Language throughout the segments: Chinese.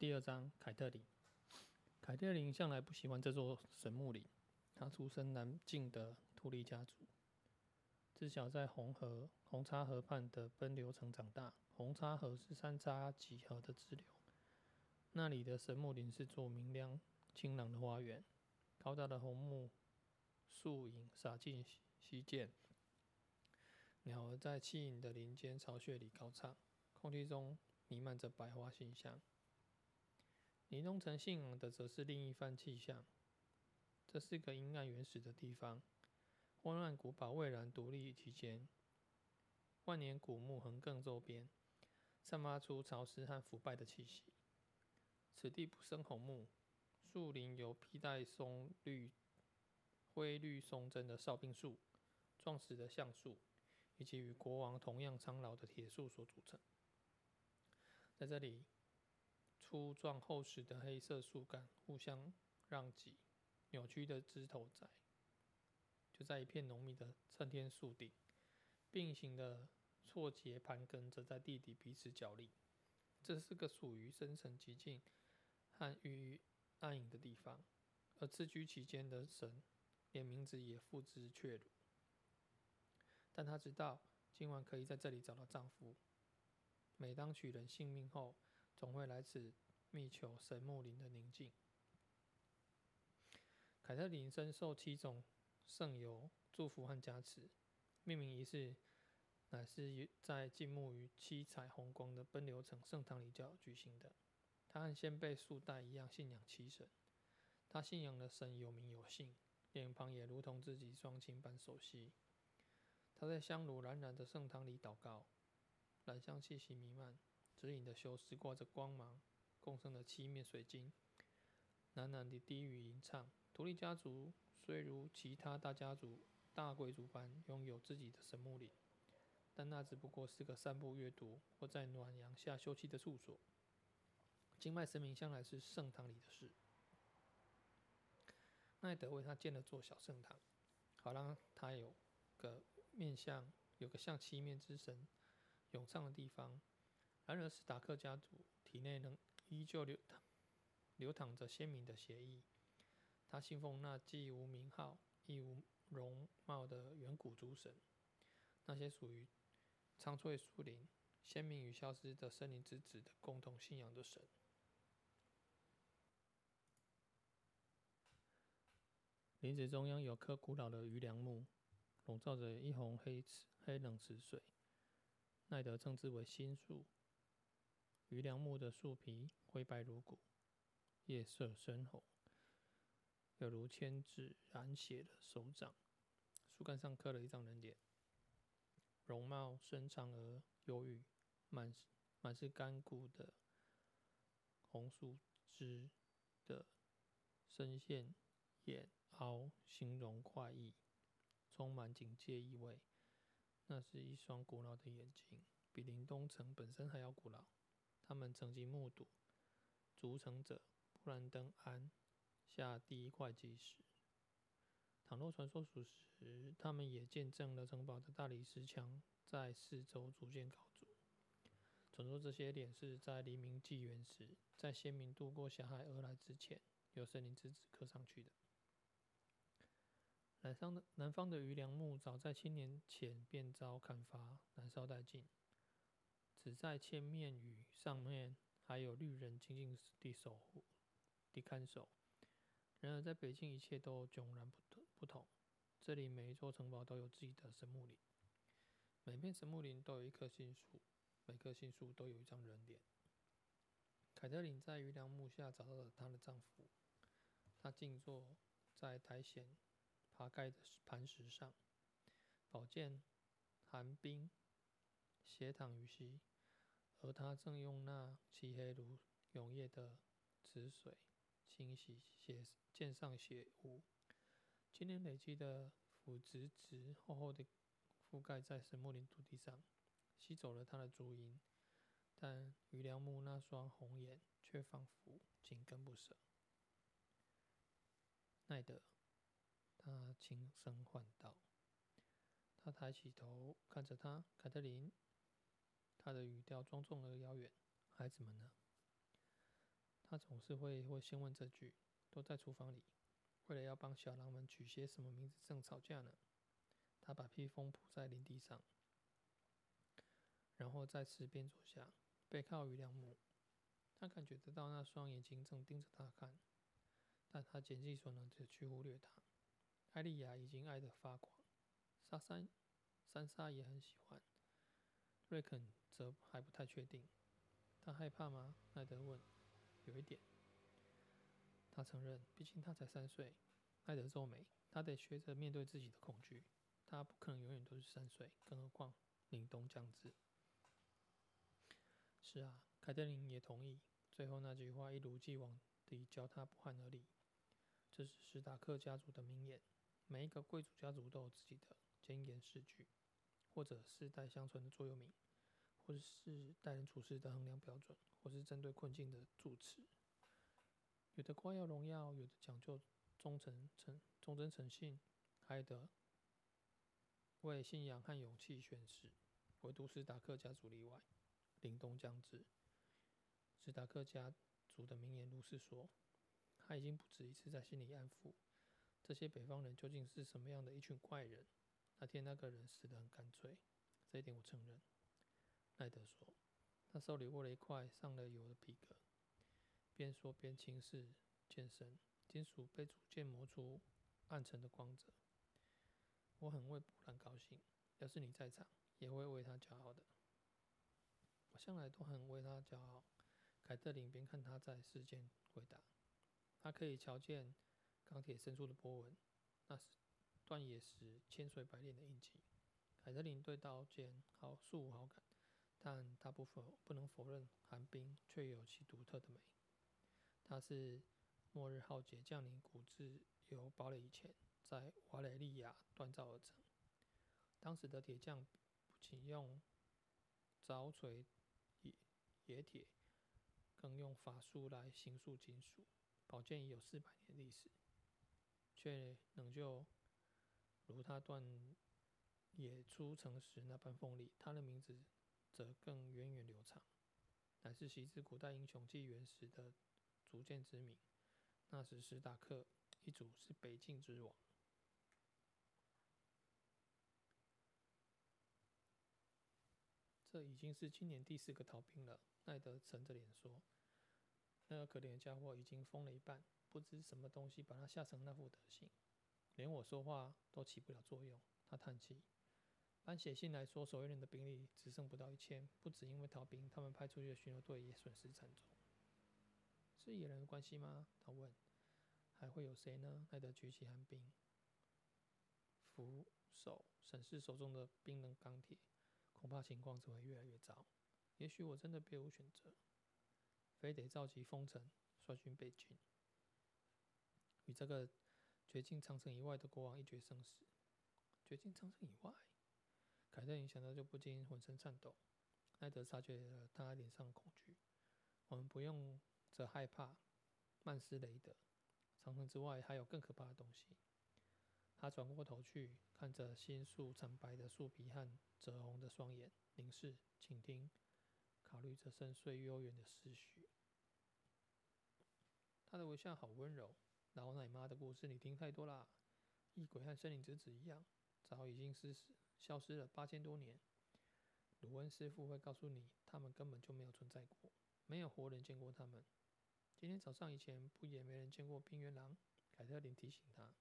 第二章，凯特琳。凯特琳向来不喜欢这座神木林。她出身南境的图利家族，自小在红河、红叉河畔的奔流城长大。红叉河是三叉戟河的支流，那里的神木林是座明亮、清朗的花园。高大的红木树影洒进溪涧，鸟儿在轻盈的林间巢穴里高唱，空气中弥漫着百花馨香。林东城信仰的则是另一番气象。这是个阴暗原始的地方，昏暗古堡巍然独立其间，万年古木横亘周边，散发出潮湿和腐败的气息。此地不生红木，树林由披带松绿、灰绿松针的哨兵树、壮实的橡树，以及与国王同样苍老的铁树所组成。在这里。粗壮厚实的黑色树干互相让挤，扭曲的枝头在就在一片浓密的参天树顶，并行的错节盘根则在地底彼此角力。这是个属于深沉寂静和郁郁暗影的地方，而刺居其间的神连名字也付之却如。但他知道今晚可以在这里找到丈夫。每当取人性命后，总会来此觅求神木林的宁静。凯特琳深受七种圣油祝福和加持，命名仪式乃是在浸没于七彩虹光的奔流城圣堂里教举行的。他和先辈数代一样信仰七神，他信仰的神有名有姓，脸庞也如同自己双亲般熟悉。他在香炉冉冉的圣堂里祷告，兰香气息弥漫。指引的修士挂着光芒，共生的七面水晶，喃喃的低语吟唱。图利家族虽如其他大家族、大贵族般拥有自己的神木林，但那只不过是个散步阅读或在暖阳下休憩的处所。经脉神明向来是圣堂里的事。奈德为他建了座小圣堂，好让他有个面向，有个像七面之神咏唱的地方。然而，史达克家族体内能依旧流淌流淌着鲜明的血液。他信奉那既无名号亦无容貌的远古诸神，那些属于苍翠树林、鲜明与消失的森林之子的共同信仰的神。林子中央有棵古老的榆梁木，笼罩着一泓黑黑冷池水。奈德称之为心树。余梁木的树皮灰白如骨，叶色深红，有如签字染血的手掌。树干上刻了一张人脸，容貌深长而忧郁，满满是干枯的红树枝的深陷眼凹，形容怪异，充满警戒意味。那是一双古老的眼睛，比林东城本身还要古老。他们曾经目睹筑城者布兰登安下第一块基石。倘若传说属实，他们也见证了城堡的大理石墙在四周逐渐高筑。传说这些脸是在黎明纪元时，在先民渡过峡海而来之前，由森林之子刻上去的。南方的南方的榆梁木，早在千年前便遭砍伐、燃烧殆尽。只在千面与上面还有绿人静静地守护、地看守。然而，在北京一切都迥然不同。不同，这里每一座城堡都有自己的神木林，每片神木林都有一棵杏树，每棵杏树都有一张人脸。凯特琳在榆梁木下找到了她的丈夫，他静坐在苔藓爬盖的磐石上，宝剑寒冰斜躺于膝。而他正用那漆黑如永夜的池水清洗血剑上血污，经年累积的腐殖质厚厚的覆盖在神木林土地上，吸走了他的足印，但余良木那双红眼却仿佛紧跟不舍。奈德，他轻声唤道。他抬起头看着他，凯特琳。他的语调庄重而遥远。孩子们呢？他总是会会先问这句：“都在厨房里，为了要帮小狼们取些什么名字正吵架呢？”他把披风铺在林地上，然后在池边坐下，背靠鱼梁木。他感觉得到那双眼睛正盯着他看，但他竭尽所能的去忽略他。艾莉亚已经爱得发狂，莎珊、珊莎也很喜欢，瑞肯则还不太确定。他害怕吗？奈德问。有一点，他承认，毕竟他才三岁。奈德皱眉，他得学着面对自己的恐惧。他不可能永远都是三岁，更何况凛冬将至。是啊，凯特琳也同意。最后那句话一如既往地教他不寒而栗。这是史达克家族的名言，每一个贵族家族都有自己的箴言诗句，或者世代相传的座右铭，或者是待人处事的衡量标准。或是针对困境的助词，有的夸耀荣耀，有的讲究忠诚诚忠贞诚信，还有的为信仰和勇气宣誓。唯独史达克家族例外。凛冬将至，史达克家族的名言如是说。他已经不止一次在心里安抚：这些北方人究竟是什么样的一群怪人？那天那个人死得很干脆，这一点我承认。艾德说。他手里握了一块上了油的皮革，边说边轻视剑身，金属被逐渐磨出暗沉的光泽。我很为布兰高兴，要是你在场，也会为他骄傲的。我向来都很为他骄傲。凯特琳边看他在世间回答：“他可以瞧见钢铁深处的波纹，那是断冶时千锤百炼的印记。”凯特琳对刀剑好素无好感。但他不否不能否认寒冰却有其独特的美。它是末日浩劫降临古至由堡垒以前，在瓦雷利亚锻造而成。当时的铁匠不仅用凿锤冶铁，更用法术来形塑金属。宝剑已有四百年历史，却仍旧如它锻冶出成时那般锋利。它的名字。则更源远流长，乃是昔之古代英雄纪元时的足见之名。那时史达克一族是北境之王。这已经是今年第四个逃兵了。奈德沉着脸说：“那个可怜的家伙已经疯了一半，不知什么东西把他吓成那副德行，连我说话都起不了作用。”他叹气。按写信来说，守卫人的兵力只剩不到一千，不只因为逃兵，他们派出去的巡逻队也损失惨重。是野人的关系吗？他问。还会有谁呢？奈德举起寒冰扶手，审视手中的冰冷钢铁，恐怕情况只会越来越糟。也许我真的别无选择，非得召集封城率军北进，与这个绝境长城以外的国王一决生死。绝境长城以外。凯特一想到就不禁浑身颤抖。奈德察觉了他脸上的恐惧。我们不用则害怕，曼斯雷德。长城之外还有更可怕的东西。他转过头去，看着新树惨白的树皮和赭红的双眼，凝视、倾听，考虑着深邃悠远的思绪。他的微笑好温柔。老奶妈的故事你听太多啦，异鬼和森林之子一样，早已经失死。消失了八千多年，鲁恩师傅会告诉你，他们根本就没有存在过，没有活人见过他们。今天早上以前，不也没人见过冰原狼？凯特琳提醒他。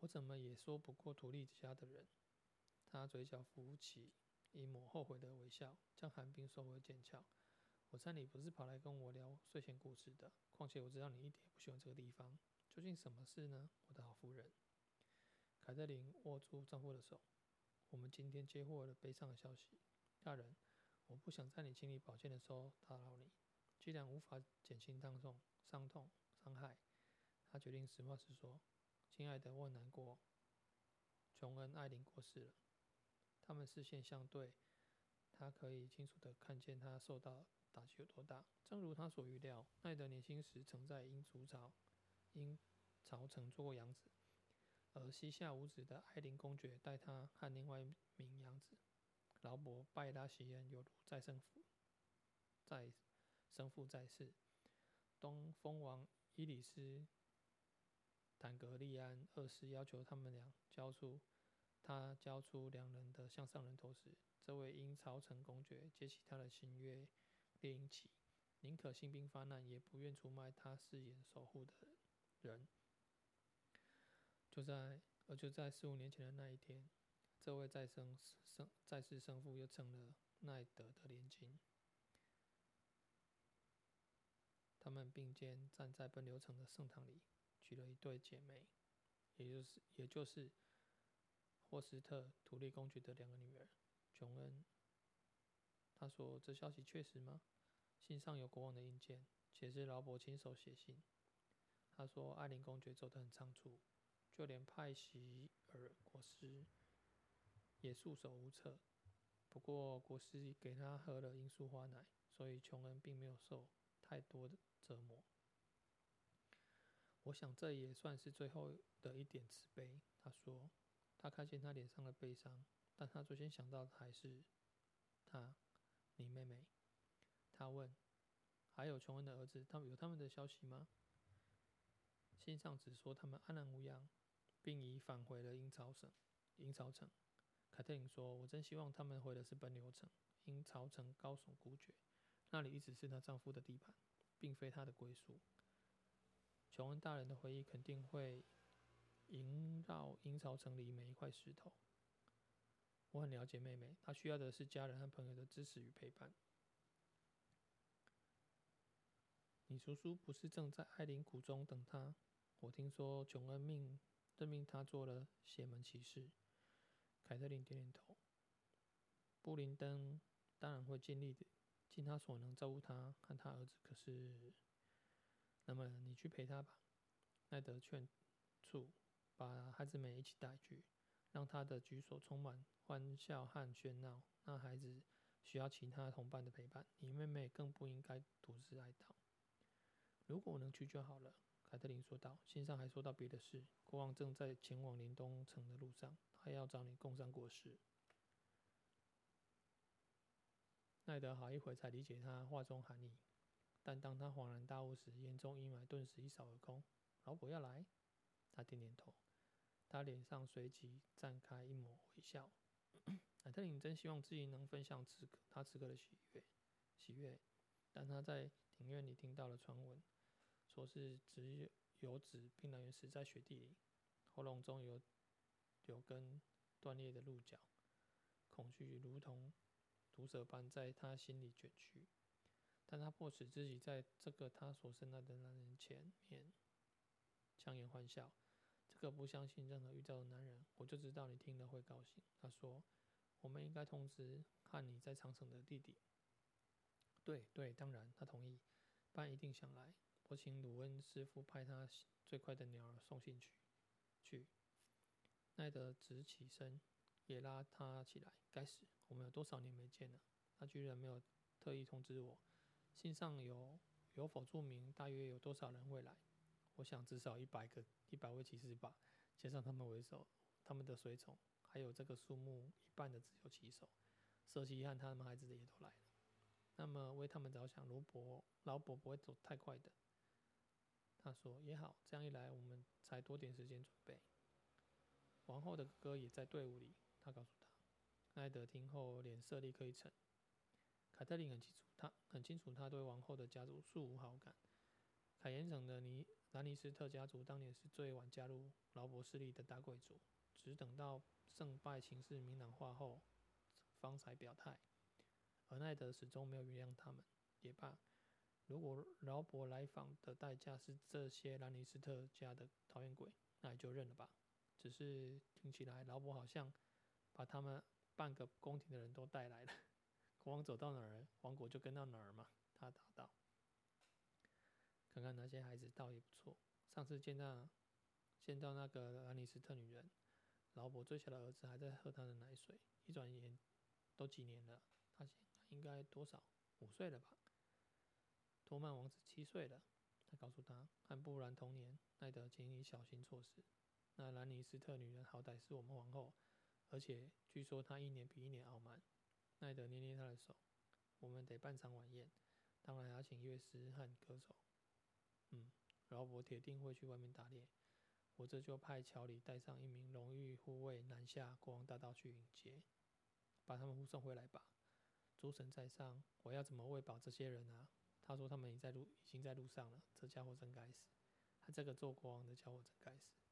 我怎么也说不过图利家的人。他嘴角浮起一抹后悔的微笑，将寒冰收回剑鞘。我猜你不是跑来跟我聊睡前故事的。况且我知道你一点也不喜欢这个地方。究竟什么事呢，我的好夫人？凯特琳握住丈夫的手。我们今天接获了悲伤的消息，大人，我不想在你清理宝剑的时候打扰你。既然无法减轻伤痛、伤痛、伤害，他决定实话实说。亲爱的，我很难过。琼恩·艾琳过世了。他们视线相对，他可以清楚地看见他受到打击有多大。正如他所预料，奈德年轻时曾在英族巢、英巢城做过养子。而膝下无子的艾琳公爵带他和另外一名养子劳勃·拜拉席恩犹如再生父、再生父在世，东风王伊里斯坦格利安二世要求他们俩交出他交出两人的向上人头时，这位阴曹城公爵接起他的新约猎鹰旗，宁可兴兵发难，也不愿出卖他誓言守护的人。就在而就在四五年前的那一天，这位再生生再世生父又成了奈德的连襟。他们并肩站在奔流城的圣堂里，娶了一对姐妹，也就是也就是霍斯特图利公爵的两个女儿。琼恩，他说：“这消息确实吗？信上有国王的印鉴，且是劳勃亲手写信。”他说：“艾琳公爵走得很仓促，就连派席尔国师也束手无策。不过国师给他喝了罂粟花奶，所以琼恩并没有受太多的。”折磨，我想这也算是最后的一点慈悲。他说，他看见他脸上的悲伤，但他最先想到的还是他，你妹妹。他问，还有琼恩的儿子，他们有他们的消息吗？信上只说他们安然无恙，并已返回了阴曹省。阴曹城，凯特琳说：“我真希望他们回的是奔流城。阴曹城高耸孤绝，那里一直是她丈夫的地盘。”并非她的归宿。琼恩大人的回忆肯定会萦绕阴曹城里每一块石头。我很了解妹妹，她需要的是家人和朋友的支持与陪伴。你叔叔不是正在艾琳谷中等她？我听说琼恩命任命他做了邪门骑士。凯特琳点点头。布林登当然会尽力的。尽他所能照顾他和他儿子，可是，那么你去陪他吧。奈德劝促，把孩子们一起带去，让他的居所充满欢笑和喧闹。那孩子需要其他同伴的陪伴，你妹妹更不应该独自哀悼。如果我能去就好了，凯特琳说道。信上还说到别的事，国王正在前往临冬城的路上，他要找你共商国事。奈德好一会才理解他话中含义，但当他恍然大悟时，眼中阴霾顿时一扫而空。劳勃要来？他点点头，他脸上随即绽开一抹微笑。凯特琳真希望自己能分享此刻他此刻的喜悦，喜悦。但他在庭院里听到了传闻，说是只有子病人死在雪地里，喉咙中有有根断裂的鹿角，恐惧如同。毒蛇般在他心里卷曲，但他迫使自己在这个他所深爱的男人前面强颜欢笑。这个不相信任何预兆的男人，我就知道你听了会高兴。他说：“我们应该通知和你在长城的弟弟。”对对，当然，他同意。班一定想来，我请鲁恩师傅派他最快的鸟儿送信去。去。奈德直起身，也拉他起来。该死！我们有多少年没见了？他居然没有特意通知我。信上有有否注明大约有多少人会来？我想至少一百个，一百位骑士吧，加上他们为首，他们的随从，还有这个数目一半的自由骑手。瑟西和他们孩子的也都来了。那么为他们着想，罗伯老伯不会走太快的。他说也好，这样一来我们才多点时间准备。王后的哥哥也在队伍里，他告诉他。奈德听后脸色立刻一沉。凯特琳很清楚，他很清楚，他对王后的家族素无好感。凯岩城的尼兰尼斯特家族当年是最晚加入劳勃势力的大贵族，只等到胜败情势明朗化后，方才表态。而奈德始终没有原谅他们。也罢，如果劳勃来访的代价是这些兰尼斯特家的讨厌鬼，那也就认了吧。只是听起来，劳勃好像把他们。半个宫廷的人都带来了，国王走到哪儿，王国就跟到哪儿嘛。他答道：“看看那些孩子，倒也不错。上次见到见到那个兰尼斯特女人，劳勃最小的儿子还在喝她的奶水。一转眼都几年了，他现在应该多少？五岁了吧？托曼王子七岁了。他告诉他，和布兰同年。奈德，请你小心措施。那兰尼斯特女人好歹是我们王后。”而且据说她一年比一年傲慢。奈德捏捏她的手，我们得办场晚宴，当然要请乐师和歌手。嗯，然后我铁定会去外面打猎。我这就派乔里带上一名荣誉护卫南下国王大道去迎接，把他们护送回来吧。诸神在上，我要怎么喂饱这些人啊？他说他们已在路，已经在路上了。这家伙真该死，他这个做国王的家伙真该死。